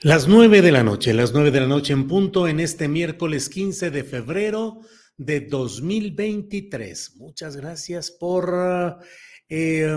Las nueve de la noche, las nueve de la noche en punto en este miércoles 15 de febrero de 2023. Muchas gracias por... Eh,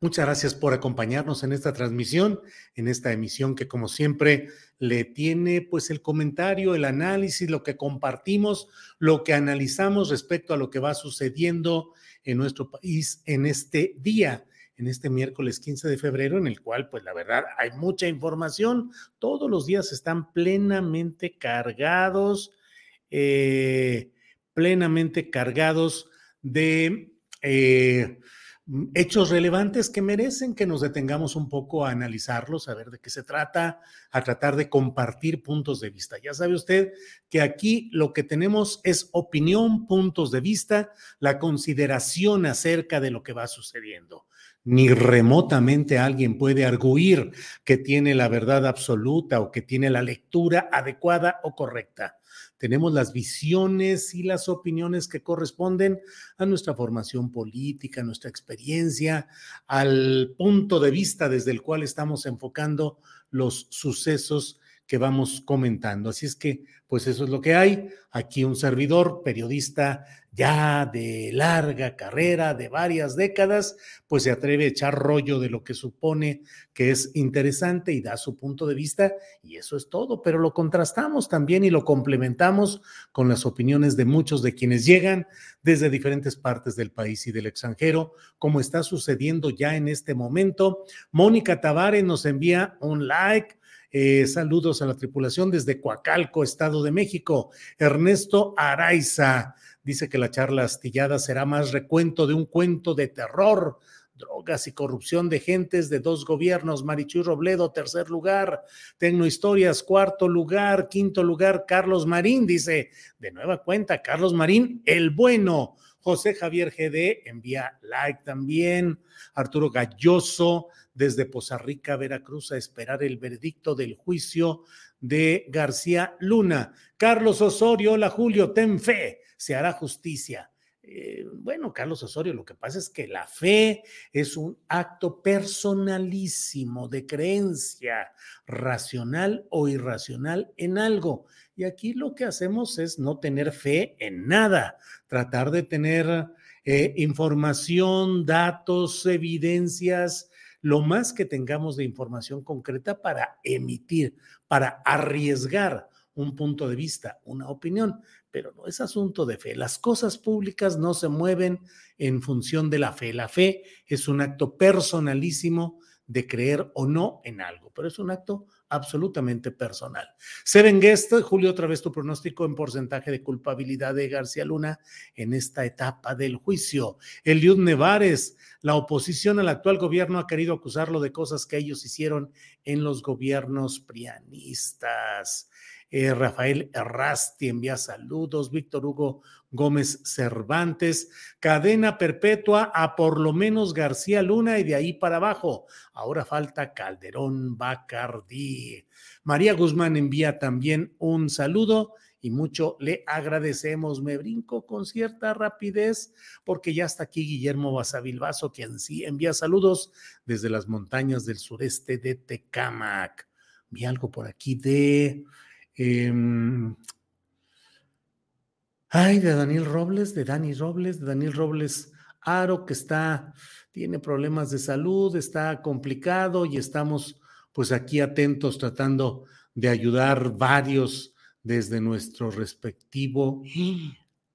Muchas gracias por acompañarnos en esta transmisión, en esta emisión que como siempre le tiene pues el comentario, el análisis, lo que compartimos, lo que analizamos respecto a lo que va sucediendo en nuestro país en este día en este miércoles 15 de febrero, en el cual, pues la verdad, hay mucha información. Todos los días están plenamente cargados, eh, plenamente cargados de eh, Mm, hechos relevantes que merecen que nos detengamos un poco a analizarlos, a ver de qué se trata, a tratar de compartir puntos de vista. Ya sabe usted que aquí lo que tenemos es opinión, puntos de vista, la consideración acerca de lo que va sucediendo. Ni remotamente alguien puede arguir que tiene la verdad absoluta o que tiene la lectura adecuada o correcta tenemos las visiones y las opiniones que corresponden a nuestra formación política, a nuestra experiencia, al punto de vista desde el cual estamos enfocando los sucesos que vamos comentando. Así es que, pues eso es lo que hay. Aquí un servidor, periodista ya de larga carrera, de varias décadas, pues se atreve a echar rollo de lo que supone que es interesante y da su punto de vista y eso es todo, pero lo contrastamos también y lo complementamos con las opiniones de muchos de quienes llegan desde diferentes partes del país y del extranjero, como está sucediendo ya en este momento. Mónica Tavares nos envía un like eh, saludos a la tripulación desde Coacalco, Estado de México. Ernesto Araiza dice que la charla astillada será más recuento de un cuento de terror drogas y corrupción de gentes de dos gobiernos. Marichuy Robledo, tercer lugar. Tecnohistorias, cuarto lugar. Quinto lugar, Carlos Marín, dice, de nueva cuenta, Carlos Marín, el bueno. José Javier GD envía like también. Arturo Galloso desde Poza Rica, Veracruz, a esperar el veredicto del juicio de García Luna. Carlos Osorio, hola Julio, ten fe, se hará justicia. Eh, bueno, Carlos Osorio, lo que pasa es que la fe es un acto personalísimo de creencia racional o irracional en algo. Y aquí lo que hacemos es no tener fe en nada, tratar de tener eh, información, datos, evidencias lo más que tengamos de información concreta para emitir, para arriesgar un punto de vista, una opinión, pero no es asunto de fe. Las cosas públicas no se mueven en función de la fe. La fe es un acto personalísimo de creer o no en algo, pero es un acto absolutamente personal. Seven Guest, Julio, otra vez tu pronóstico en porcentaje de culpabilidad de García Luna en esta etapa del juicio. Eliud Nevares, la oposición al actual gobierno ha querido acusarlo de cosas que ellos hicieron en los gobiernos prianistas. Eh, Rafael Errasti envía saludos, Víctor Hugo Gómez Cervantes, cadena perpetua a por lo menos García Luna y de ahí para abajo. Ahora falta Calderón Bacardí. María Guzmán envía también un saludo y mucho le agradecemos. Me brinco con cierta rapidez porque ya está aquí Guillermo Basavilbaso, quien sí envía saludos desde las montañas del sureste de Tecámac. Vi algo por aquí de... Em, ay, de Daniel Robles, de Dani Robles, de Daniel Robles Aro, que está, tiene problemas de salud, está complicado y estamos pues aquí atentos tratando de ayudar varios desde nuestro respectivo.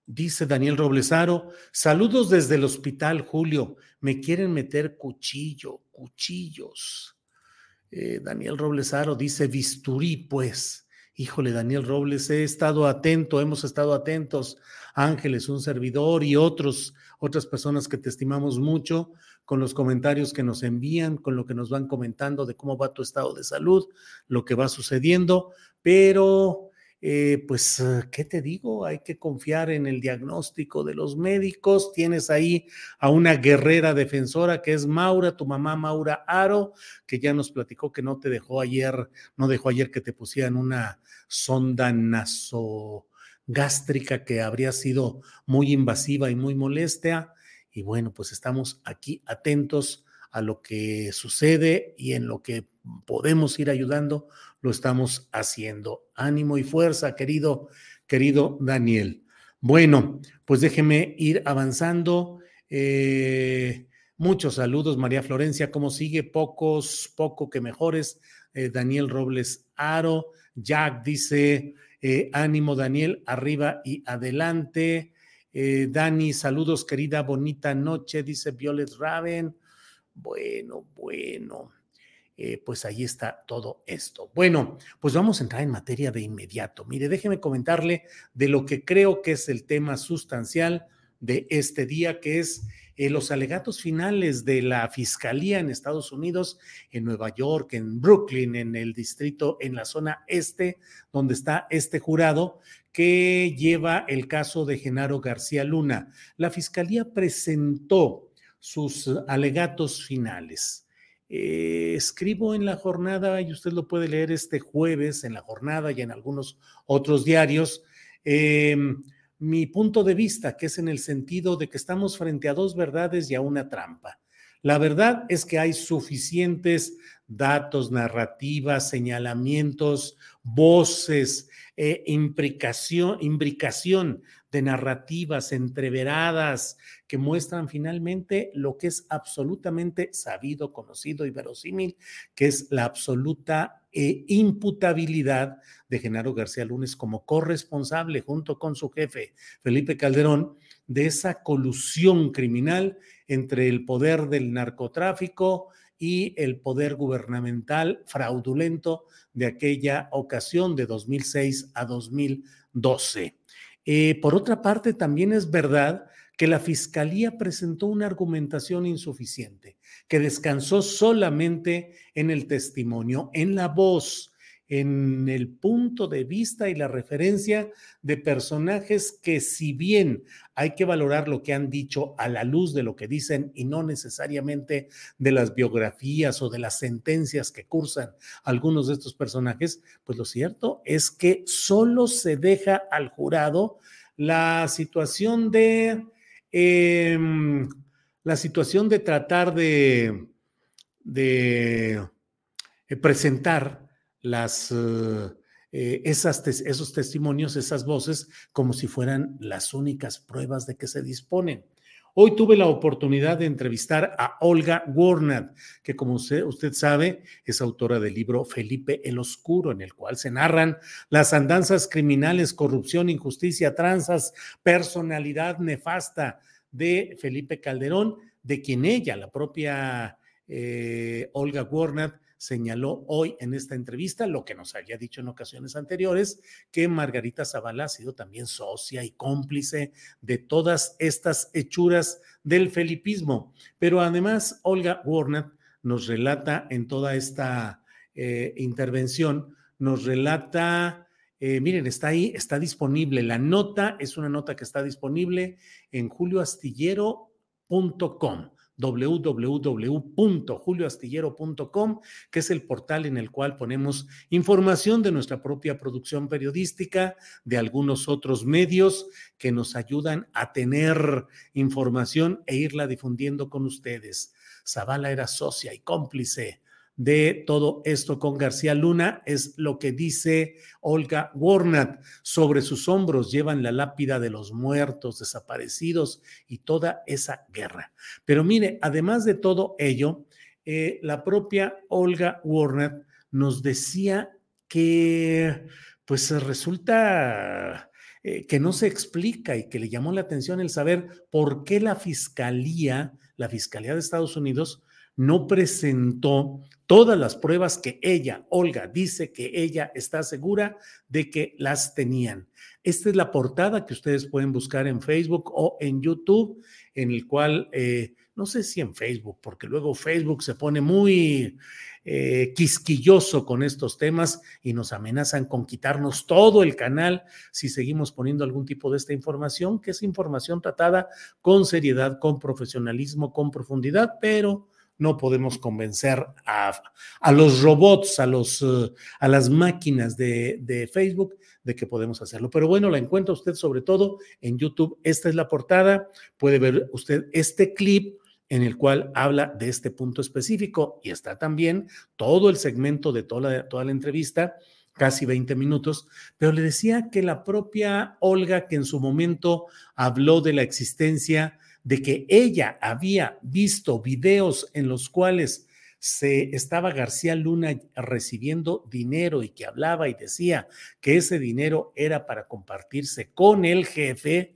Dice Daniel Roblesaro, saludos desde el hospital, Julio. Me quieren meter cuchillo, cuchillos. Eh, Daniel Roblesaro dice bisturí, pues. Híjole, Daniel Robles, he estado atento, hemos estado atentos, Ángeles, un servidor y otros, otras personas que te estimamos mucho, con los comentarios que nos envían, con lo que nos van comentando de cómo va tu estado de salud, lo que va sucediendo, pero eh, pues, ¿qué te digo? Hay que confiar en el diagnóstico de los médicos. Tienes ahí a una guerrera defensora que es Maura, tu mamá Maura Aro, que ya nos platicó que no te dejó ayer, no dejó ayer que te pusieran una sonda nasogástrica que habría sido muy invasiva y muy molesta. Y bueno, pues estamos aquí atentos a lo que sucede y en lo que podemos ir ayudando, lo estamos haciendo. Ánimo y fuerza, querido, querido Daniel. Bueno, pues déjeme ir avanzando. Eh, muchos saludos, María Florencia. ¿Cómo sigue? Pocos, poco que mejores. Eh, Daniel Robles Aro. Jack dice, eh, ánimo Daniel, arriba y adelante. Dani, saludos, querida, bonita noche, dice Violet Raven. Bueno, bueno. Eh, pues ahí está todo esto. Bueno, pues vamos a entrar en materia de inmediato. Mire, déjeme comentarle de lo que creo que es el tema sustancial de este día, que es eh, los alegatos finales de la Fiscalía en Estados Unidos, en Nueva York, en Brooklyn, en el distrito, en la zona este, donde está este jurado que lleva el caso de Genaro García Luna. La Fiscalía presentó sus alegatos finales. Eh, escribo en la jornada, y usted lo puede leer este jueves en la jornada y en algunos otros diarios, em, mi punto de vista, que es en el sentido de que estamos frente a dos verdades y a una trampa. La verdad es que hay suficientes datos, narrativas, señalamientos, voces, eh, imbricación, imbricación de narrativas entreveradas que muestran finalmente lo que es absolutamente sabido, conocido y verosímil, que es la absoluta eh, imputabilidad de Genaro García Lunes como corresponsable junto con su jefe, Felipe Calderón, de esa colusión criminal entre el poder del narcotráfico y el poder gubernamental fraudulento de aquella ocasión de 2006 a 2012. Eh, por otra parte, también es verdad que la Fiscalía presentó una argumentación insuficiente, que descansó solamente en el testimonio, en la voz, en el punto de vista y la referencia de personajes que si bien hay que valorar lo que han dicho a la luz de lo que dicen y no necesariamente de las biografías o de las sentencias que cursan algunos de estos personajes, pues lo cierto es que solo se deja al jurado la situación de... Em, la situación de tratar de, de eh, presentar las, eh, eh, esos testimonios, esas voces, como si fueran las únicas pruebas de que se disponen. Hoy tuve la oportunidad de entrevistar a Olga Warnat, que como usted, usted, sabe es autora del libro Felipe el Oscuro, en el cual se narran las andanzas criminales, corrupción, injusticia, tranzas, personalidad nefasta de Felipe Calderón, de quien ella, la propia eh, Olga Warnat, señaló hoy en esta entrevista lo que nos había dicho en ocasiones anteriores, que Margarita Zavala ha sido también socia y cómplice de todas estas hechuras del felipismo. Pero además, Olga Warner nos relata en toda esta eh, intervención, nos relata... Eh, miren, está ahí, está disponible. La nota es una nota que está disponible en julioastillero.com www.julioastillero.com, que es el portal en el cual ponemos información de nuestra propia producción periodística, de algunos otros medios que nos ayudan a tener información e irla difundiendo con ustedes. Zavala era socia y cómplice de todo esto con García Luna es lo que dice Olga Warnat. Sobre sus hombros llevan la lápida de los muertos, desaparecidos y toda esa guerra. Pero mire, además de todo ello, eh, la propia Olga Warnat nos decía que pues resulta eh, que no se explica y que le llamó la atención el saber por qué la Fiscalía, la Fiscalía de Estados Unidos, no presentó todas las pruebas que ella, Olga, dice que ella está segura de que las tenían. Esta es la portada que ustedes pueden buscar en Facebook o en YouTube, en el cual, eh, no sé si en Facebook, porque luego Facebook se pone muy eh, quisquilloso con estos temas y nos amenazan con quitarnos todo el canal si seguimos poniendo algún tipo de esta información, que es información tratada con seriedad, con profesionalismo, con profundidad, pero no podemos convencer a, los robots, a, los, eh, a las máquinas de, de, Facebook de que podemos hacerlo. Pero bueno, la encuentra usted sobre todo en YouTube. Esta es la portada. Puede ver usted este clip en el cual habla de este punto específico y está también todo el segmento de toda toda la entrevista casi 20 minutos, pero le decía que la propia Olga, que en su momento habló de la existencia de que ella había visto videos en los cuales se estaba García Luna recibiendo dinero y que hablaba y decía que ese dinero era para compartirse con el jefe,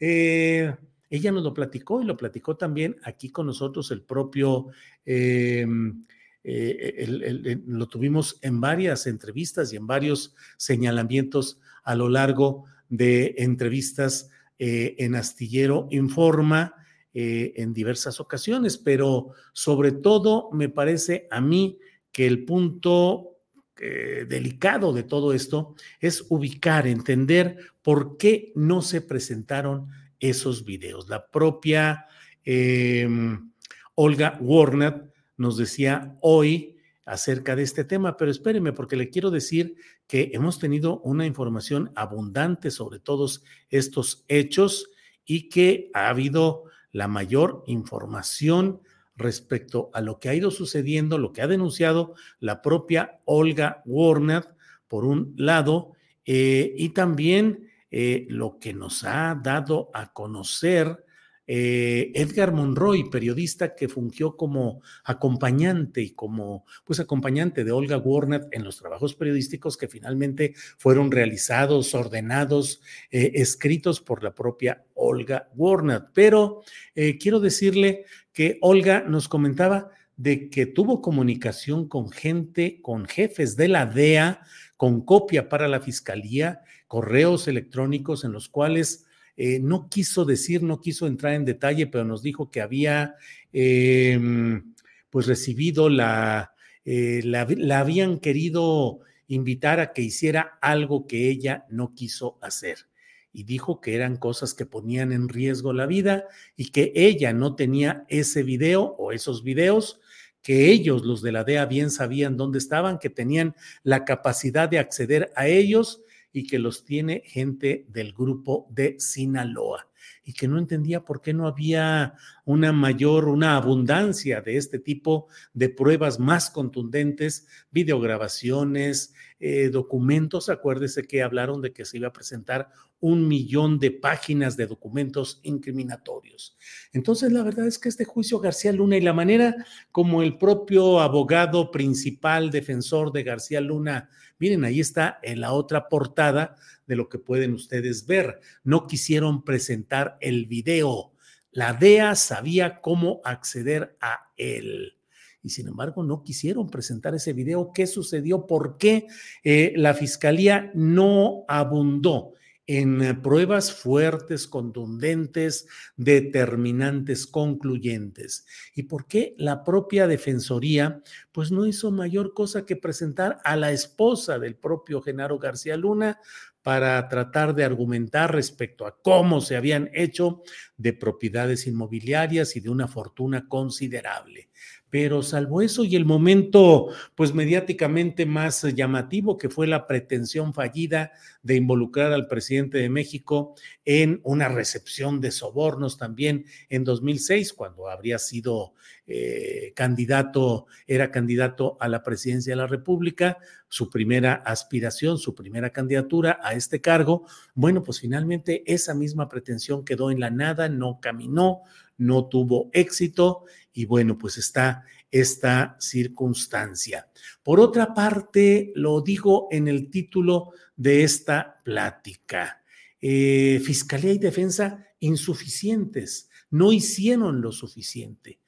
eh, ella nos lo platicó y lo platicó también aquí con nosotros el propio, em, eh, lo tuvimos en varias entrevistas y en varios señalamientos a lo largo de entrevistas eh, en Astillero Informa eh, en diversas ocasiones, pero sobre todo me parece a mí que el punto eh, delicado de todo esto es ubicar, entender por qué no se presentaron esos videos. La propia em, Olga Warner nos decía hoy acerca de este tema, pero espéreme porque le quiero decir que hemos tenido una información abundante sobre todos estos hechos y que ha habido la mayor información respecto a lo que ha ido sucediendo, lo que ha denunciado la propia Olga Warner, por un lado, eh, y también eh, lo que nos ha dado a conocer eh, Edgar Monroy, periodista que fungió como acompañante y como pues acompañante de Olga Warner en los trabajos periodísticos que finalmente fueron realizados, ordenados, eh, escritos por la propia Olga Warner. Pero eh, quiero decirle que Olga nos comentaba de que tuvo comunicación con gente, con jefes de la DEA, con copia para la fiscalía, correos electrónicos en los cuales eh, no quiso decir, no quiso entrar en detalle, pero nos dijo que había em, pues recibido la, eh, la, la habían querido invitar a que hiciera algo que ella no quiso hacer. Y dijo que eran cosas que ponían en riesgo la vida y que ella no tenía ese video o esos videos, que ellos, los de la DEA, bien sabían dónde estaban, que tenían la capacidad de acceder a ellos y que los tiene gente del grupo de Sinaloa y que no entendía por qué no había una mayor, una abundancia de este tipo de pruebas más contundentes, videograbaciones, eh, documentos. Acuérdese que hablaron de que se iba a presentar un millón de páginas de documentos incriminatorios. Entonces, la verdad es que este juicio García Luna y la manera como el propio abogado principal, defensor de García Luna, miren, ahí está en la otra portada de lo que pueden ustedes ver. No quisieron presentar el video. La DEA sabía cómo acceder a él y sin embargo no quisieron presentar ese video. ¿Qué sucedió? ¿Por qué eh, la fiscalía no abundó en eh, pruebas fuertes, contundentes, determinantes, concluyentes. ¿Y por qué la propia Defensoría pues no hizo mayor cosa que presentar a la esposa del propio Genaro García Luna para tratar de argumentar respecto a cómo se habían hecho de propiedades inmobiliarias y de una fortuna considerable. Pero salvo eso y el momento, pues mediáticamente más llamativo, que fue la pretensión fallida de involucrar al presidente de México en una recepción de sobornos también en 2006, cuando habría sido eh, candidato, era candidato a la presidencia de la República, su primera aspiración, su primera candidatura a este cargo. Bueno, pues finalmente esa misma pretensión quedó en la nada, no caminó, no tuvo éxito y bueno, pues está esta circunstancia. Por otra parte, lo digo en el título de esta plática. Eh, Fiscalía y defensa insuficientes, no hicieron lo suficiente,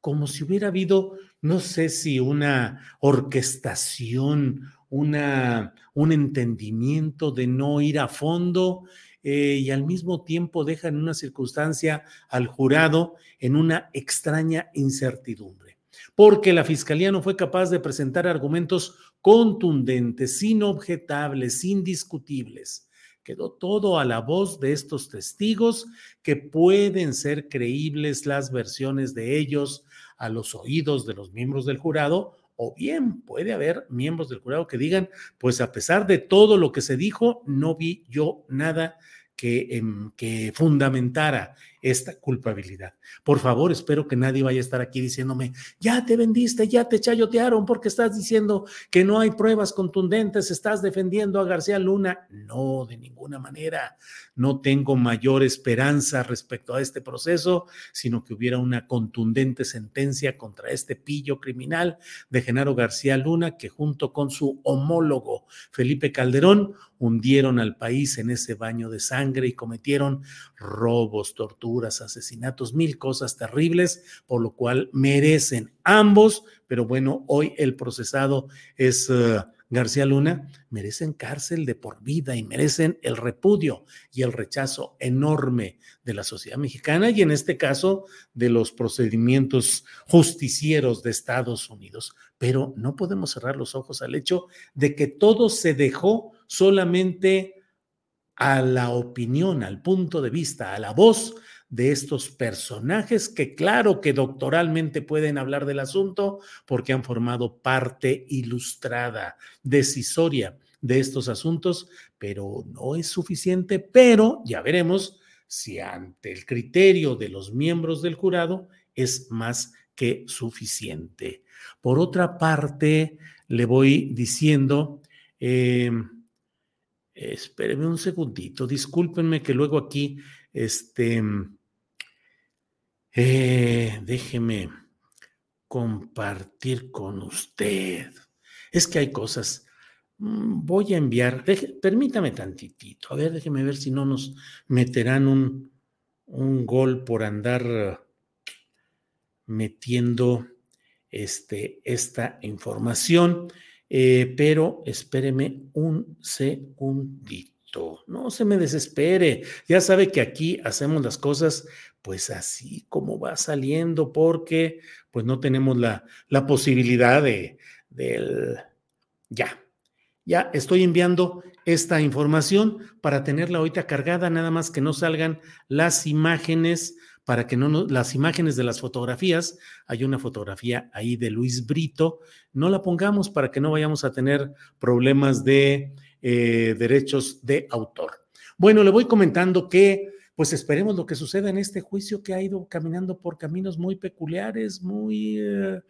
como si hubiera habido, no sé si una orquestación, una, un entendimiento de no ir a fondo eh, y al mismo tiempo deja en una circunstancia al jurado en una extraña incertidumbre, porque la fiscalía no fue capaz de presentar argumentos contundentes, inobjetables, indiscutibles. Quedó todo a la voz de estos testigos que pueden ser creíbles las versiones de ellos a los oídos de los miembros del jurado o bien puede haber miembros del jurado que digan, pues a pesar de todo lo que se dijo, no vi yo nada que, em, que fundamentara esta culpabilidad. Por favor, espero que nadie vaya a estar aquí diciéndome, ya te vendiste, ya te chayotearon porque estás diciendo que no hay pruebas contundentes, estás defendiendo a García Luna. No, de ninguna manera. No tengo mayor esperanza respecto a este proceso, sino que hubiera una contundente sentencia contra este pillo criminal de Genaro García Luna, que junto con su homólogo Felipe Calderón hundieron al país en ese baño de sangre y cometieron robos, torturas asesinatos, mil cosas terribles, por lo cual merecen ambos, pero bueno, hoy el procesado es eh, García Luna, merecen cárcel de por vida y merecen el repudio y el rechazo enorme de la sociedad mexicana y en este caso de los procedimientos justicieros de Estados Unidos. Pero no podemos cerrar los ojos al hecho de que todo se dejó solamente a la opinión, al punto de vista, a la voz de estos personajes que claro que doctoralmente pueden hablar del asunto porque han formado parte ilustrada, decisoria de estos asuntos, pero no es suficiente, pero ya veremos si ante el criterio de los miembros del jurado es más que suficiente. Por otra parte, le voy diciendo, eh, un segundito, discúlpenme que luego aquí, este, eh, déjeme compartir con usted. Es que hay cosas. Mm, voy a enviar, permítame tantitito, a ver, déjeme ver si no nos meterán un, un gol por andar metiendo este, esta información, eh, pero espéreme un segundito. No se me desespere. Ya sabe que aquí hacemos las cosas pues así como va saliendo, porque pues no tenemos la, la posibilidad de, del, ya, ya estoy enviando esta información para tenerla ahorita cargada, nada más que no salgan las imágenes, para que no, las imágenes de las fotografías, hay una fotografía ahí de Luis Brito, no la pongamos para que no vayamos a tener problemas de eh, derechos de autor. Bueno, le voy comentando que pues esperemos lo que suceda en este juicio que ha ido caminando por caminos muy peculiares, muy eh,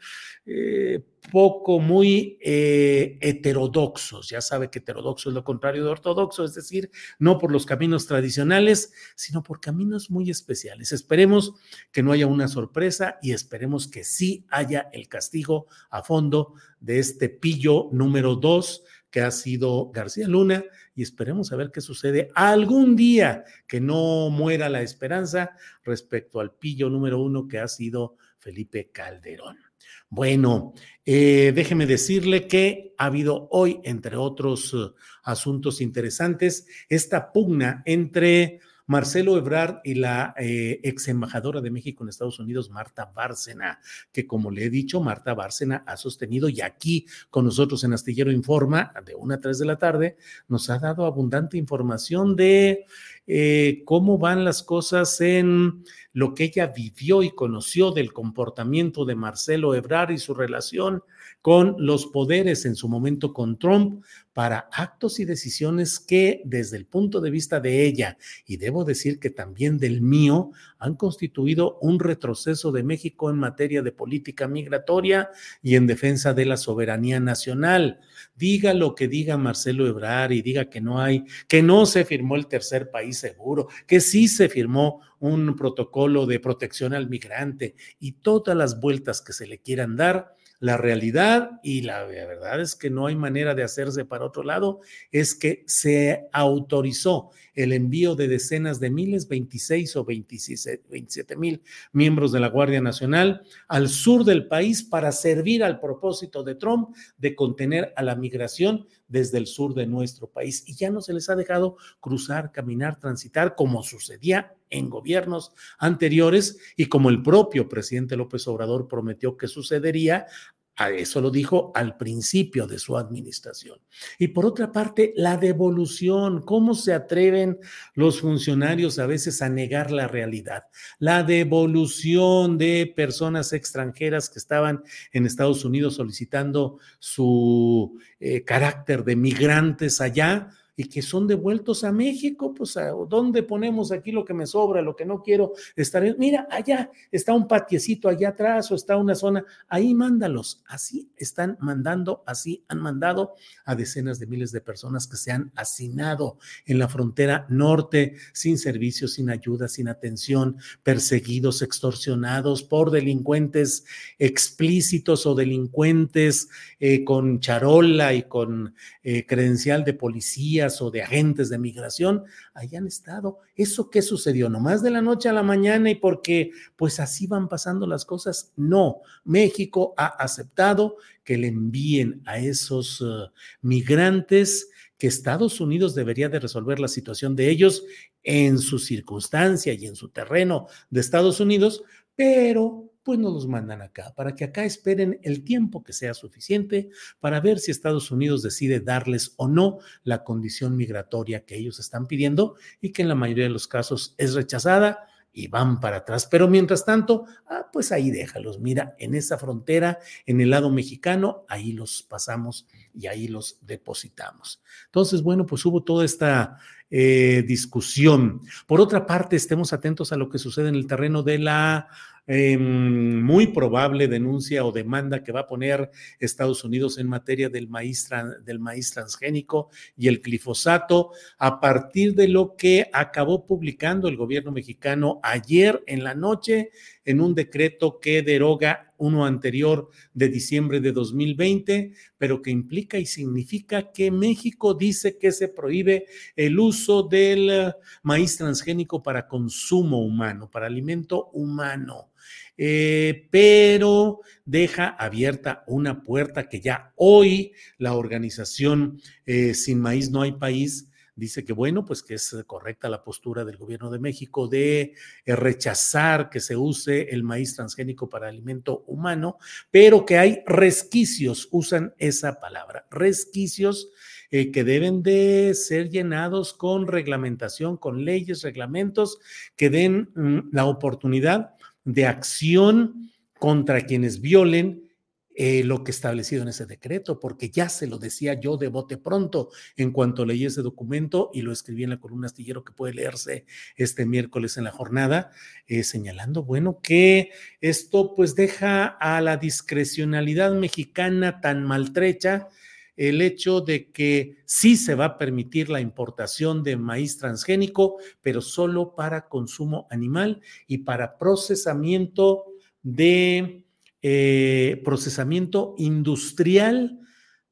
eh, poco, muy heterodoxos. Ya sabe que heterodoxo es lo contrario de ortodoxo, es decir, no por los caminos tradicionales, sino por caminos muy especiales. Esperemos que no haya una sorpresa y esperemos que sí haya el castigo a fondo de este pillo número dos que ha sido García Luna y esperemos a ver qué sucede algún día, que no muera la esperanza respecto al pillo número uno que ha sido Felipe Calderón. Bueno, eh, déjeme decirle que ha habido hoy, entre otros uh, asuntos interesantes, esta pugna entre Marcelo Ebrard y la eh, ex embajadora de México en Estados Unidos, Marta Bárcena, que como le he dicho, Marta Bárcena ha sostenido y aquí con nosotros en Astillero Informa, de una a tres de la tarde, nos ha dado abundante información de eh, cómo van las cosas en lo que ella vivió y conoció del comportamiento de Marcelo Ebrard y su relación con los poderes en su momento con Trump para actos y decisiones que desde el punto de vista de ella, y debo decir que también del mío, han constituido un retroceso de México en materia de política migratoria y en defensa de la soberanía nacional. Diga lo que diga Marcelo Ebrard y diga que no hay, que no se firmó el tercer país seguro, que sí se firmó un protocolo de protección al migrante y todas las vueltas que se le quieran dar, la realidad, y la verdad es que no hay manera de hacerse para otro lado, es que se autorizó el envío de decenas de miles, 26 o 27 mil miembros de la Guardia Nacional al sur del país para servir al propósito de Trump de contener a la migración desde el sur de nuestro país. Y ya no se les ha dejado cruzar, caminar, transitar como sucedía en gobiernos anteriores y como el propio presidente López Obrador prometió que sucedería eso lo dijo al principio de su administración. Y por otra parte, la devolución. ¿Cómo se atreven los funcionarios a veces a negar la realidad? La devolución de personas extranjeras que estaban en Estados Unidos solicitando su eh, carácter de migrantes allá y que son devueltos a México, pues dónde ponemos aquí lo que me sobra, lo que no quiero estar. Mira, allá está un patiecito allá atrás o está una zona, ahí mándalos. Así están mandando, así han mandado a decenas de miles de personas que se han hacinado en la frontera norte sin servicios, sin ayuda, sin atención, perseguidos, extorsionados por delincuentes explícitos o delincuentes eh, con charola y con eh, credencial de policía o de agentes de migración hayan estado. ¿Eso qué sucedió? ¿Nomás de la noche a la mañana y porque pues así van pasando las cosas? No, México ha aceptado que le envíen a esos uh, migrantes que Estados Unidos debería de resolver la situación de ellos en su circunstancia y en su terreno de Estados Unidos, pero pues los mandan acá, para que acá esperen el tiempo que sea suficiente para ver si Estados Unidos decide darles o no la condición migratoria que ellos están pidiendo y que en la mayoría de los casos es rechazada y van para atrás. Pero mientras tanto, ah, pues ahí déjalos. Mira, en esa frontera, en el lado mexicano, ahí los pasamos y ahí los depositamos. Entonces, bueno, pues hubo toda esta eh, discusión. Por otra parte, estemos atentos a lo que sucede en el terreno de la Em, muy probable denuncia o demanda que va a poner Estados Unidos en materia del maíz, del maíz transgénico y el glifosato a partir de lo que acabó publicando el gobierno mexicano ayer en la noche en un decreto que deroga uno anterior de diciembre de 2020, pero que implica y significa que México dice que se prohíbe el uso del maíz transgénico para consumo humano, para alimento humano. Eh, pero deja abierta una puerta que ya hoy la organización eh, Sin Maíz No Hay País dice que bueno, pues que es correcta la postura del gobierno de México de eh, rechazar que se use el maíz transgénico para alimento humano, pero que hay resquicios, usan esa palabra, resquicios que deben de ser llenados con reglamentación, con leyes, reglamentos que den mm, la oportunidad de acción contra quienes violen eh, lo que establecido en ese decreto, porque ya se lo decía yo de bote pronto en cuanto leí ese documento y lo escribí en la columna astillero que puede leerse este miércoles en la jornada, eh, señalando, bueno, que esto pues deja a la discrecionalidad mexicana tan maltrecha el hecho de que sí se va a permitir la importación de maíz transgénico, pero solo para consumo animal y para procesamiento de eh, procesamiento industrial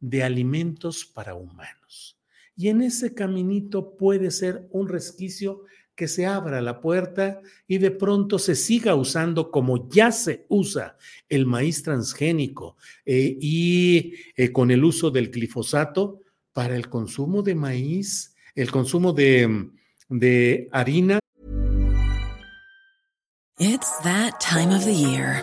de alimentos para humanos. Y en ese caminito puede ser un resquicio que se abra la puerta y de pronto se siga usando como ya se usa el maíz transgénico eh, y eh, con el uso del glifosato para el consumo de maíz, el consumo de, de harina It's that time of the year.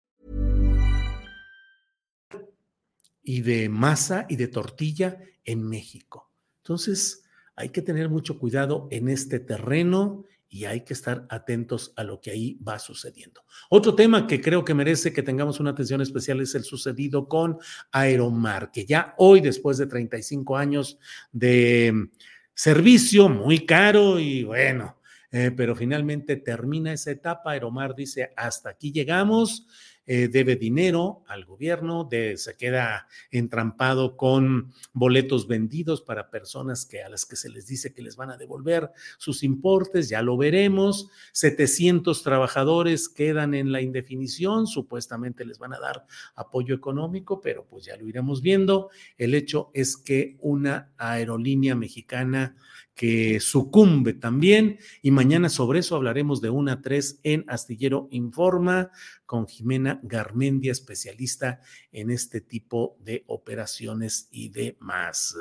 Y de masa y de tortilla en México. Entonces, hay que tener mucho cuidado en este terreno y hay que estar atentos a lo que ahí va sucediendo. Otro tema que creo que merece que tengamos una atención especial es el sucedido con Aeromar, que ya hoy, después de 35 años de servicio, muy caro y bueno, eh, pero finalmente termina esa etapa. Aeromar dice, hasta aquí llegamos eh, debe dinero al gobierno, de, se queda entrampado con boletos vendidos para personas que a las que se les dice que les van a devolver sus importes, ya lo veremos. 700 trabajadores quedan en la indefinición, supuestamente les van a dar apoyo económico, pero pues ya lo iremos viendo. El hecho es que una aerolínea mexicana que sucumbe también. Y mañana sobre eso hablaremos de una a tres en Astillero Informa con Jimena Garmendia, especialista en este tipo de operaciones y demás.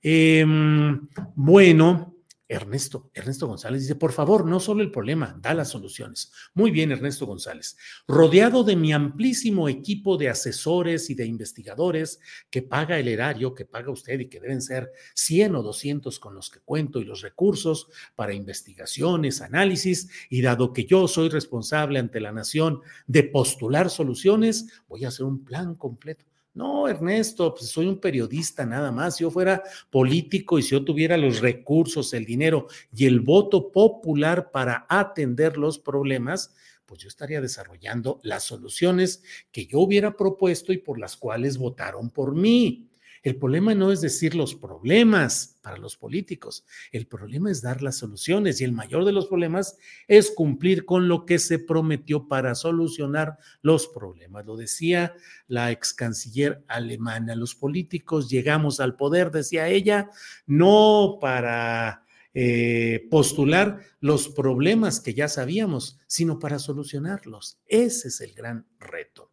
Em, bueno, Ernesto, Ernesto González dice, por favor, no solo el problema, da las soluciones. Muy bien, Ernesto González. Rodeado de mi amplísimo equipo de asesores y de investigadores que paga el erario, que paga usted y que deben ser 100 o 200 con los que cuento y los recursos para investigaciones, análisis, y dado que yo soy responsable ante la nación de postular soluciones, voy a hacer un plan completo. No, Ernesto, pues soy un periodista nada más. Si yo fuera político y si yo tuviera los recursos, el dinero y el voto popular para atender los problemas, pues yo estaría desarrollando las soluciones que yo hubiera propuesto y por las cuales votaron por mí. El problema no es decir los problemas para los políticos, el problema es dar las soluciones y el mayor de los problemas es cumplir con lo que se prometió para solucionar los problemas. Lo decía la ex canciller alemana, los políticos llegamos al poder, decía ella, no para... Eh, postular los problemas que ya sabíamos, sino para solucionarlos. Ese es el gran reto.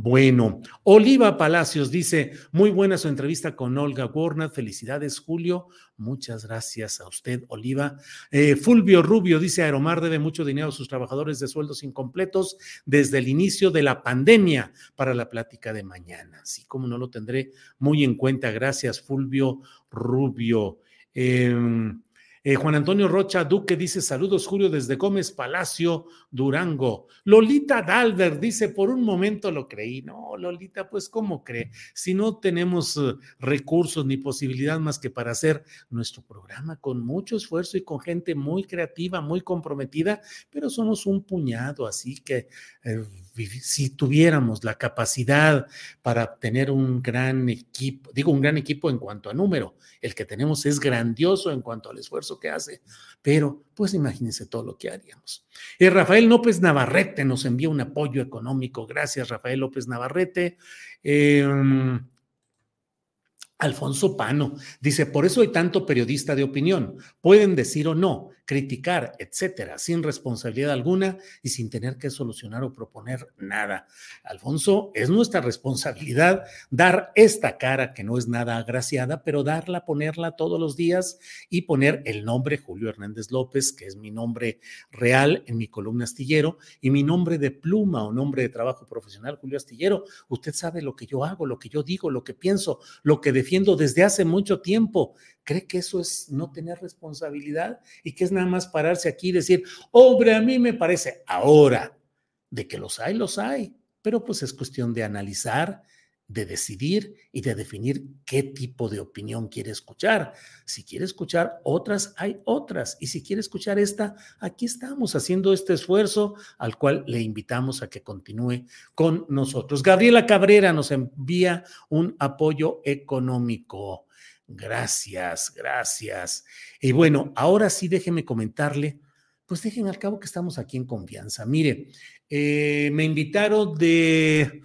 Bueno, Oliva Palacios dice, muy buena su entrevista con Olga Warner. Felicidades, Julio. Muchas gracias a usted, Oliva. Eh, Fulvio Rubio dice, Aeromar debe mucho dinero a sus trabajadores de sueldos incompletos desde el inicio de la pandemia para la plática de mañana. Así como no lo tendré muy en cuenta. Gracias, Fulvio Rubio. Em, eh, Juan Antonio Rocha Duque dice: Saludos, Julio, desde Gómez Palacio, Durango. Lolita Dalver dice: Por un momento lo creí. No, Lolita, pues, ¿cómo cree? Si no tenemos eh, recursos ni posibilidad más que para hacer nuestro programa con mucho esfuerzo y con gente muy creativa, muy comprometida, pero somos un puñado, así que. Eh, si tuviéramos la capacidad para tener un gran equipo, digo un gran equipo en cuanto a número, el que tenemos es grandioso en cuanto al esfuerzo que hace, pero pues imagínense todo lo que haríamos. Eh, Rafael López Navarrete nos envía un apoyo económico. Gracias, Rafael López Navarrete. Em, Alfonso Pano dice, por eso hay tanto periodista de opinión. Pueden decir o no, criticar, etcétera, sin responsabilidad alguna y sin tener que solucionar o proponer nada. Alfonso, es nuestra responsabilidad dar esta cara que no es nada agraciada, pero darla, ponerla todos los días y poner el nombre Julio Hernández López, que es mi nombre real en mi columna astillero, y mi nombre de pluma o nombre de trabajo profesional, Julio Astillero. Usted sabe lo que yo hago, lo que yo digo, lo que pienso, lo que defiendo desde hace mucho tiempo cree que eso es no tener responsabilidad y que es nada más pararse aquí y decir, hombre, a mí me parece ahora. De que los hay, los hay, pero pues es cuestión de analizar, de decidir y de definir qué tipo de opinión quiere escuchar. Si quiere escuchar otras, hay otras. Y si quiere escuchar esta, aquí estamos haciendo este esfuerzo al cual le invitamos a que continúe con nosotros. Gabriela Cabrera nos envía un apoyo económico. Gracias, gracias. Y bueno, ahora sí déjeme comentarle, pues dejen al cabo que estamos aquí en confianza. Mire, eh, me invitaron de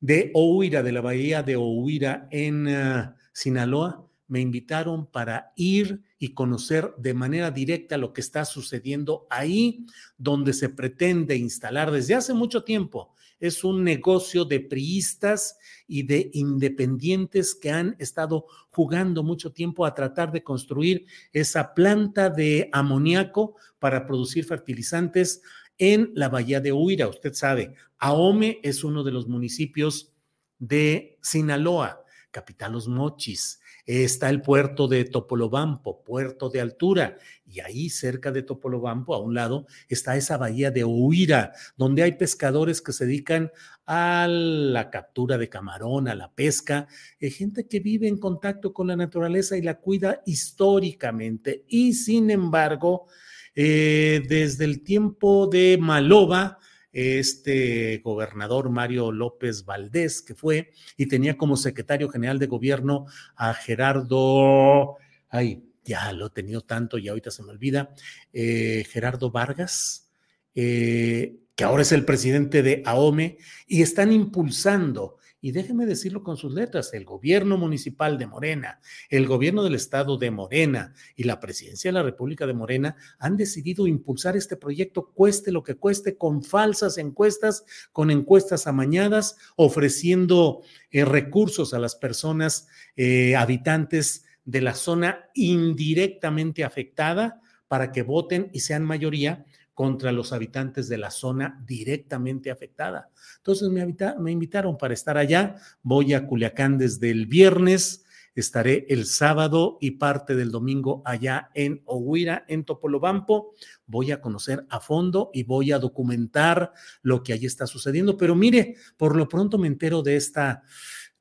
de Ohuira, de la bahía de Ohuira en uh, Sinaloa, me invitaron para ir y conocer de manera directa lo que está sucediendo ahí, donde se pretende instalar desde hace mucho tiempo. Es un negocio de priistas y de independientes que han estado jugando mucho tiempo a tratar de construir esa planta de amoníaco para producir fertilizantes en la bahía de Huira. Usted sabe, Ahome es uno de los municipios de Sinaloa, capital Los Mochis. Está el puerto de Topolobampo, puerto de altura, y ahí cerca de Topolobampo, a un lado, está esa bahía de Huira, donde hay pescadores que se dedican a la captura de camarón, a la pesca, hay gente que vive en contacto con la naturaleza y la cuida históricamente. Y sin embargo, eh, desde el tiempo de Maloba, este gobernador Mario López Valdés, que fue y tenía como secretario general de gobierno a Gerardo, ay, ya lo he tenido tanto y ahorita se me olvida, eh, Gerardo Vargas, eh, que ahora es el presidente de AOME, y están impulsando y déjeme decirlo con sus letras, el gobierno municipal de Morena, el gobierno del estado de Morena y la presidencia de la República de Morena han decidido impulsar este proyecto, cueste lo que cueste, con falsas encuestas, con encuestas amañadas, ofreciendo eh, recursos a las personas eh, habitantes de la zona indirectamente afectada para que voten y sean mayoría contra los habitantes de la zona directamente afectada. Entonces me, invitaron para estar allá. Voy a Culiacán desde el viernes. Estaré el sábado y parte del domingo allá en Ohuira, en Topolobampo. Voy a conocer a fondo y voy a documentar lo que allí está sucediendo. Pero mire, por lo pronto me entero de esta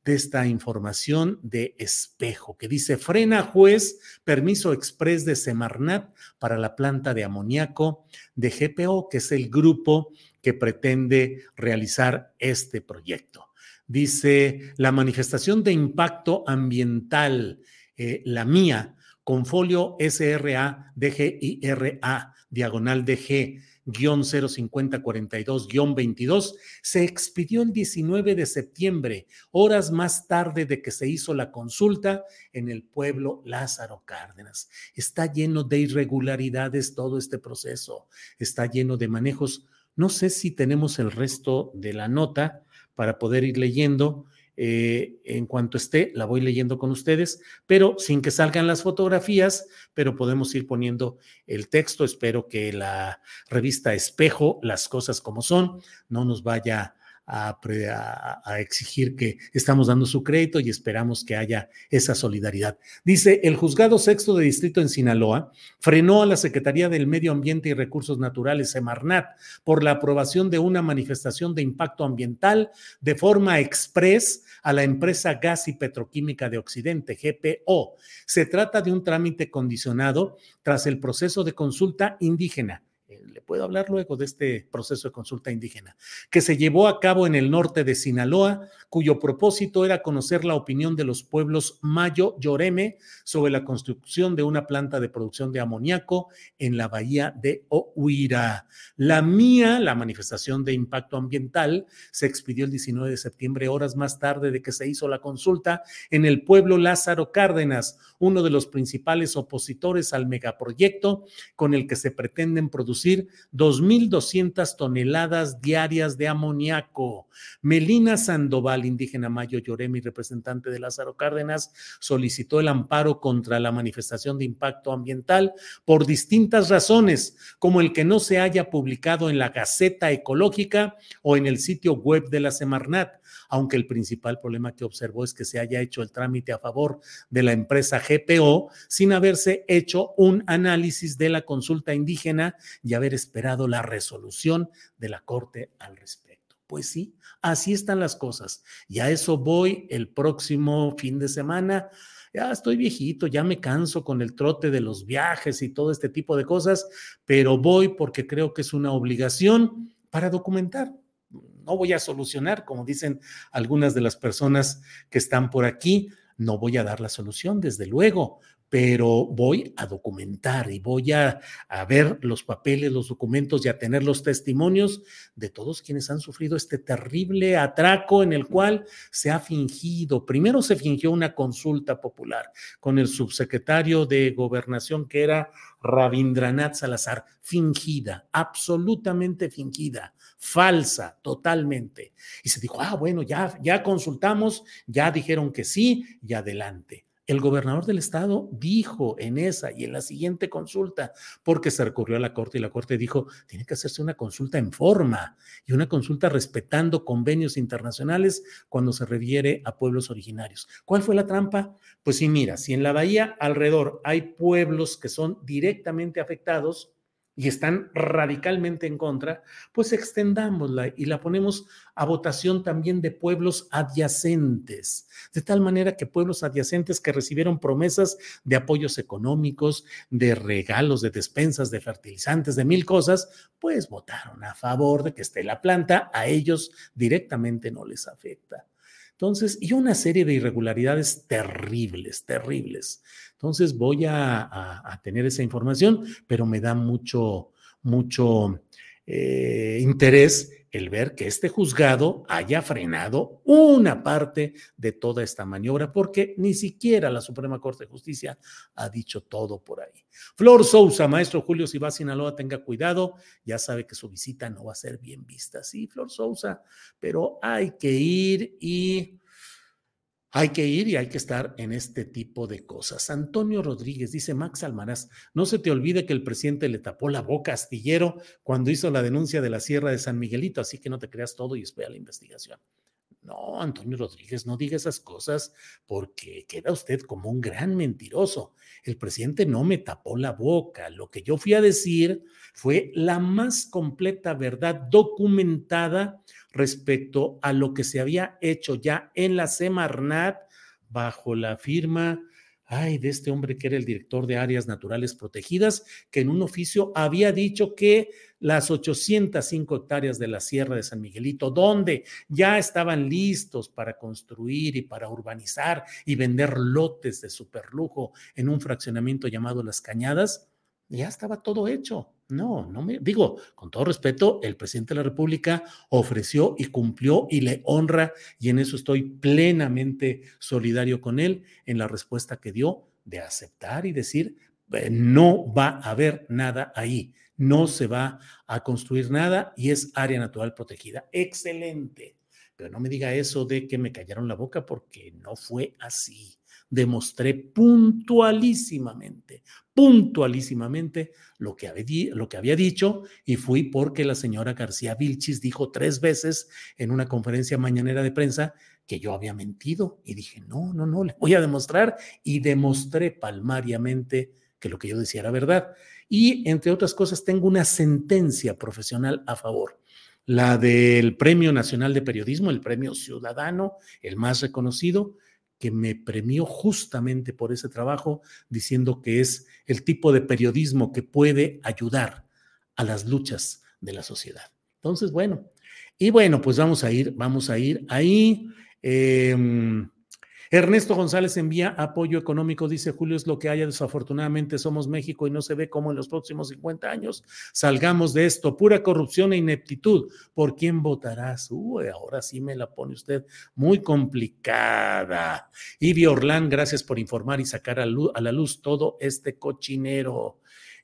de esta información de espejo que dice frena juez permiso express de Semarnat para la planta de amoníaco de GPO, que es el grupo que pretende realizar este proyecto. Dice la manifestación de impacto ambiental, eh, la mía, con folio SRA DGIRA, diagonal DG 05042-22, se expidió el 19 de septiembre, horas más tarde de que se hizo la consulta en el pueblo Lázaro Cárdenas. Está lleno de irregularidades todo este proceso, está lleno de manejos. No sé si tenemos el resto de la nota para poder ir leyendo. Eh, en cuanto esté, la voy leyendo con ustedes, pero sin que salgan las fotografías, pero podemos ir poniendo el texto. Espero que la revista Espejo, las cosas como son, no nos vaya a, exigir que estamos dando su crédito y esperamos que haya esa solidaridad. Dice, el juzgado sexto de distrito en Sinaloa frenó a la Secretaría del Medio Ambiente y Recursos Naturales, Semarnat, por la aprobación de una manifestación de impacto ambiental de forma express a la empresa Gas y Petroquímica de Occidente, GPO. Se trata de un trámite condicionado tras el proceso de consulta indígena puedo hablar luego de este proceso de consulta indígena, que se llevó a cabo en el norte de Sinaloa, cuyo propósito era conocer la opinión de los pueblos Mayo Yoreme sobre la construcción de una planta de producción de amoníaco en la bahía de Ohuira. La mía, la manifestación de impacto ambiental, se expidió el 19 de septiembre, horas más tarde de que se hizo la consulta en el pueblo Lázaro Cárdenas, uno de los principales opositores al megaproyecto con el que se pretenden producir 2.200 toneladas diarias de amoníaco. Melina Sandoval, indígena Mayo Lloremi, representante de Lázaro Cárdenas, solicitó el amparo contra la manifestación de impacto ambiental por distintas razones, como el que no se haya publicado en la Gaceta Ecológica o en el sitio web de la Semarnat, aunque el principal problema que observó es que se haya hecho el trámite a favor de la empresa GPO sin haberse hecho un análisis de la consulta indígena y haber esperado la resolución de la Corte al respecto. Pues sí, así están las cosas. Y a eso voy el próximo fin de semana ya estoy viejito, ya me canso con el trote de los viajes y todo este tipo de cosas, pero voy porque creo que es una obligación para documentar. No voy a solucionar, como dicen algunas de las personas que están por aquí, no voy a dar la solución, desde luego, pero voy a documentar y voy a, ver los papeles, los documentos y a tener los testimonios de todos quienes han sufrido este terrible atraco en el cual se ha fingido, primero se fingió una consulta popular con el subsecretario de gobernación que era Rabindranath Salazar, fingida, absolutamente fingida, falsa, totalmente. Y se dijo, ah, bueno, ya, ya consultamos, ya dijeron que sí y adelante el gobernador del estado dijo en esa y en la siguiente consulta, porque se recurrió a la Corte y la Corte dijo, tiene que hacerse una consulta en forma y una consulta respetando convenios internacionales cuando se refiere a pueblos originarios. ¿Cuál fue la trampa? Pues sí, mira, si en la bahía alrededor hay pueblos que son directamente afectados, y están radicalmente en contra, pues extendámosla y la ponemos a votación también de pueblos adyacentes, de tal manera que pueblos adyacentes que recibieron promesas de apoyos económicos, de regalos, de despensas, de fertilizantes, de mil cosas, pues votaron a favor de que esté la planta, a ellos directamente no les afecta. Entonces, y una serie de irregularidades terribles, terribles. Entonces, voy a, tener esa información, pero me da mucho, mucho eh, interés el ver que este juzgado haya frenado una parte de toda esta maniobra, porque ni siquiera la Suprema Corte de Justicia ha dicho todo por ahí. Flor Sousa, maestro Julio, si va a Sinaloa, tenga cuidado, ya sabe que su visita no va a ser bien vista. Sí, Flor Sousa, pero hay que ir y hay que ir y hay que estar en este tipo de cosas. Antonio Rodríguez dice Max Almaraz, no se te olvide que el presidente le tapó la boca a Astillero cuando hizo la denuncia de la Sierra de San Miguelito, así que no te creas todo y espera la investigación. No, Antonio Rodríguez, no diga esas cosas porque queda usted como un gran mentiroso. El presidente no me tapó la boca. Lo que yo fui a decir fue la más completa verdad documentada respecto a lo que se había hecho ya en la Semarnat bajo la firma ay, de este hombre que era el director de áreas naturales protegidas, que en un oficio había dicho que las 805 hectáreas de la Sierra de San Miguelito, donde ya estaban listos para construir y para urbanizar y vender lotes de superlujo en un fraccionamiento llamado Las Cañadas, ya estaba todo hecho. No, no me digo, con todo respeto, el presidente de la República ofreció y cumplió y le honra y en eso estoy plenamente solidario con él en la respuesta que dio de aceptar y decir, eh, no va a haber nada ahí, no se va a construir nada y es área natural protegida. Excelente. Pero no me diga eso de que me callaron la boca porque no fue así demostré puntualísimamente, puntualísimamente lo que, había, dicho y fui porque la señora García Vilchis dijo tres veces en una conferencia mañanera de prensa que yo había mentido y dije, no, no, no, le voy a demostrar y demostré palmariamente que lo que yo decía era verdad. Y entre otras cosas, tengo una sentencia profesional a favor la del Premio Nacional de Periodismo, el Premio Ciudadano, el más reconocido, que me premió justamente por ese trabajo, diciendo que es el tipo de periodismo que puede ayudar a las luchas de la sociedad. Entonces, bueno, y bueno, pues vamos a ir, vamos a ir ahí. Em, Ernesto González envía apoyo económico, dice Julio, es lo que haya. Desafortunadamente somos México y no se ve cómo en los próximos 50 años salgamos de esto. Pura corrupción e ineptitud. ¿Por quién votarás? Uy, ahora sí me la pone usted muy complicada. Ivy Orlán, gracias por informar y sacar a, a la luz todo este cochinero.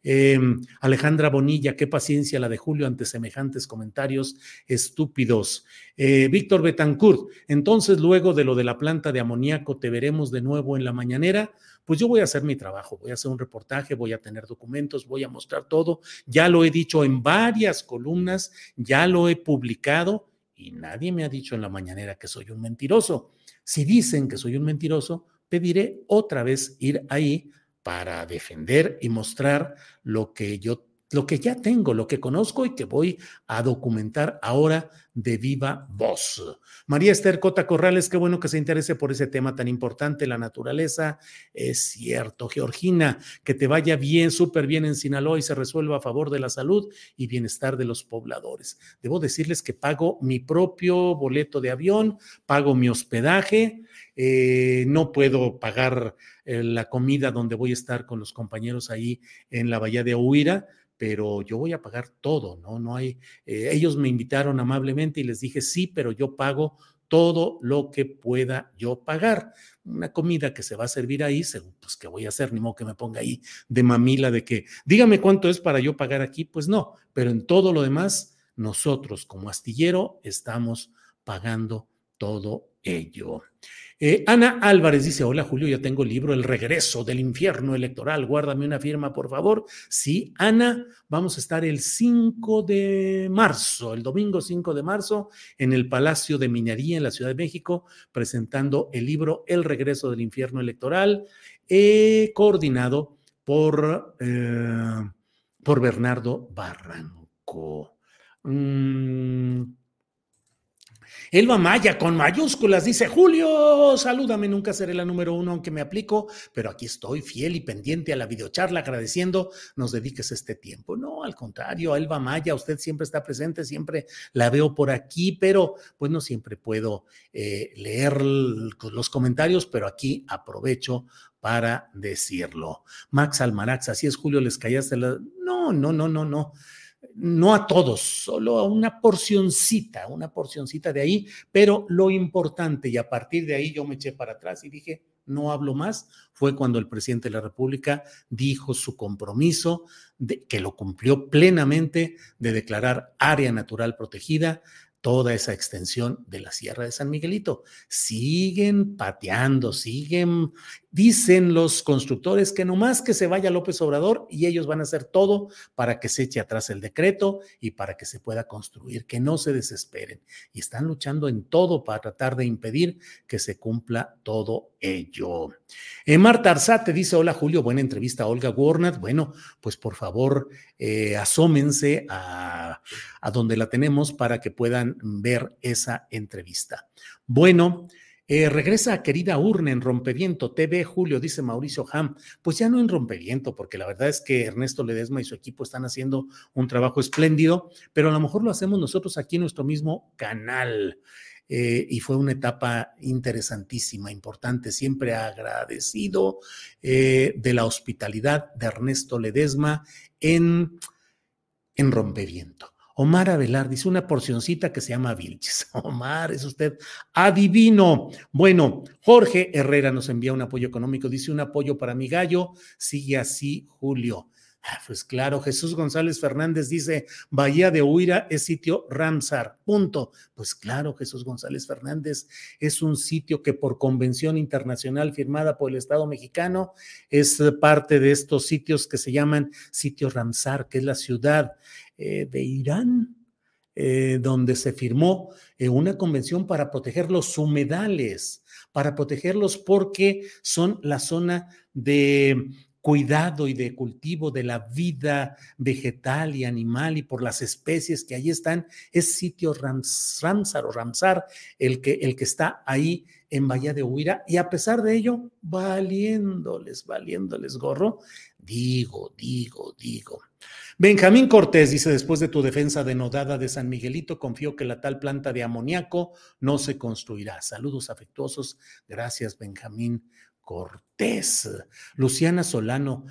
Em, Alejandra Bonilla, qué paciencia la de Julio ante semejantes comentarios estúpidos. Eh, Víctor Betancourt, entonces luego de lo de la planta de amoníaco, ¿te veremos de nuevo en la mañanera? Pues yo voy a hacer mi trabajo, voy a hacer un reportaje, voy a tener documentos, voy a mostrar todo. Ya lo he dicho en varias columnas, ya lo he publicado y nadie me ha dicho en la mañanera que soy un mentiroso. Si dicen que soy un mentiroso, pediré otra vez ir ahí para defender y mostrar lo que yo lo que ya tengo, lo que conozco y que voy a documentar ahora de viva voz. María Esther Cota Corrales, qué bueno que se interese por ese tema tan importante, la naturaleza. Es cierto, Georgina, que te vaya bien, súper bien en Sinaloa y se resuelva a favor de la salud y bienestar de los pobladores. Debo decirles que pago mi propio boleto de avión, pago mi hospedaje, eh, no puedo pagar eh, la comida donde voy a estar con los compañeros ahí en la Bahía de Huira, pero yo voy a pagar todo, ¿no? No hay, eh, ellos me invitaron amablemente y les dije, sí, pero yo pago todo lo que pueda yo pagar. Una comida que se va a servir ahí, pues que voy a hacer, ni modo que me ponga ahí de mamila de que, dígame cuánto es para yo pagar aquí, pues no, pero en todo lo demás, nosotros como astillero estamos pagando todo ello. Eh, Ana Álvarez dice, hola Julio, ya tengo el libro El regreso del infierno electoral, guárdame una firma, por favor. Sí, Ana, vamos a estar el 5 de marzo, el domingo 5 de marzo, en el Palacio de Minería en la Ciudad de México, presentando el libro El regreso del infierno electoral, eh, coordinado por, eh, por Bernardo Barranco. Mm, Elba Maya con mayúsculas dice, Julio, salúdame, nunca seré la número uno aunque me aplico, pero aquí estoy fiel y pendiente a la videocharla agradeciendo nos dediques este tiempo. No, al contrario, Elba Maya, usted siempre está presente, siempre la veo por aquí, pero pues no siempre puedo eh, leer los comentarios, pero aquí aprovecho para decirlo. Max Almarax, así es, Julio, les callaste la... No, no, no, no, no no a todos, solo a una porcioncita, una porcioncita de ahí, pero lo importante, y a partir de ahí yo me eché para atrás y dije, no hablo más, fue cuando el presidente de la República dijo su compromiso, de, que lo cumplió plenamente, de declarar área natural protegida toda esa extensión de la Sierra de San Miguelito. Siguen pateando, siguen, dicen los constructores que no más que se vaya López Obrador y ellos van a hacer todo para que se eche atrás el decreto y para que se pueda construir, que no se desesperen. Y están luchando en todo para tratar de impedir que se cumpla todo ello. Eh, Marta Arzate dice, hola Julio, buena entrevista a Olga Warnat. Bueno, pues por favor, eh, asómense a donde la tenemos para que puedan ver esa entrevista. Bueno, eh, regresa querida urna en Rompeviento TV, Julio, dice Mauricio Ham. Pues ya no en Rompeviento, porque la verdad es que Ernesto Ledesma y su equipo están haciendo un trabajo espléndido, pero a lo mejor lo hacemos nosotros aquí en nuestro mismo canal. Eh, y fue una etapa interesantísima, importante, siempre agradecido eh, de la hospitalidad de Ernesto Ledesma en, en Rompeviento. Omar Avelar dice una porcioncita que se llama Vilches. Omar, es usted adivino. Bueno, Jorge Herrera nos envía un apoyo económico, dice un apoyo para mi gallo. Sigue así, Julio. Ah, pues claro, Jesús González Fernández dice, Bahía de Huira es sitio Ramsar, punto. Pues claro, Jesús González Fernández es un sitio que por convención internacional firmada por el Estado mexicano es parte de estos sitios que se llaman sitio Ramsar, que es la ciudad eh, de Irán, eh, donde se firmó eh, una convención para proteger los humedales, para protegerlos porque son la zona de cuidado y de cultivo de la vida vegetal y animal y por las especies que ahí están, es sitio Ramsar o Ramsar el que, el que está ahí en Bahía de Huira y a pesar de ello, valiéndoles, valiéndoles gorro, digo, digo, digo. Benjamín Cortés dice, después de tu defensa denodada de San Miguelito, confío que la tal planta de amoníaco no se construirá. Saludos afectuosos. Gracias, Benjamín Cortés. Luciana Solano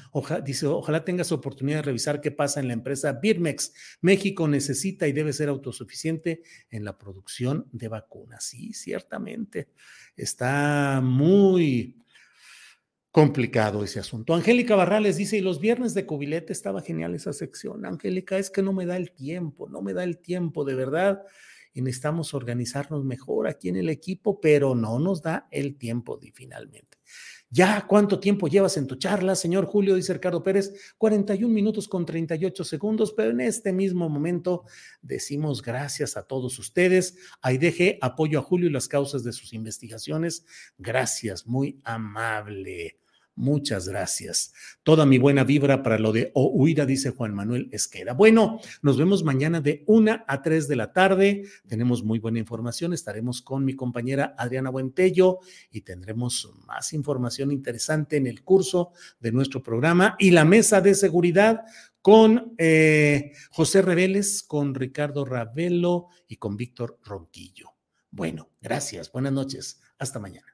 dice, ojalá tengas oportunidad de revisar qué pasa en la empresa Birmex. México necesita y debe ser autosuficiente en la producción de vacunas. Sí, ciertamente. Está muy complicado ese asunto. Angélica Barrales dice, y los viernes de cubilete estaba genial esa sección. Angélica, es que no me da el tiempo, no me da el tiempo, de verdad. Y necesitamos organizarnos mejor aquí en el equipo, pero no nos da el tiempo finalmente. Ya, ¿cuánto tiempo llevas en tu charla, señor Julio? Dice Ricardo Pérez, 41 minutos con 38 segundos, pero en este mismo momento decimos gracias a todos ustedes. Ahí deje apoyo a Julio y las causas de sus investigaciones. Gracias, muy amable. Muchas gracias. Toda mi buena vibra para lo de Ohuira, dice Juan Manuel Esqueda. Bueno, nos vemos mañana de una a tres de la tarde. Tenemos muy buena información. Estaremos con mi compañera Adriana Buentello y tendremos más información interesante en el curso de nuestro programa y la mesa de seguridad con eh, José Reveles, con Ricardo Ravelo y con Víctor Ronquillo. Bueno, gracias. Buenas noches. Hasta mañana.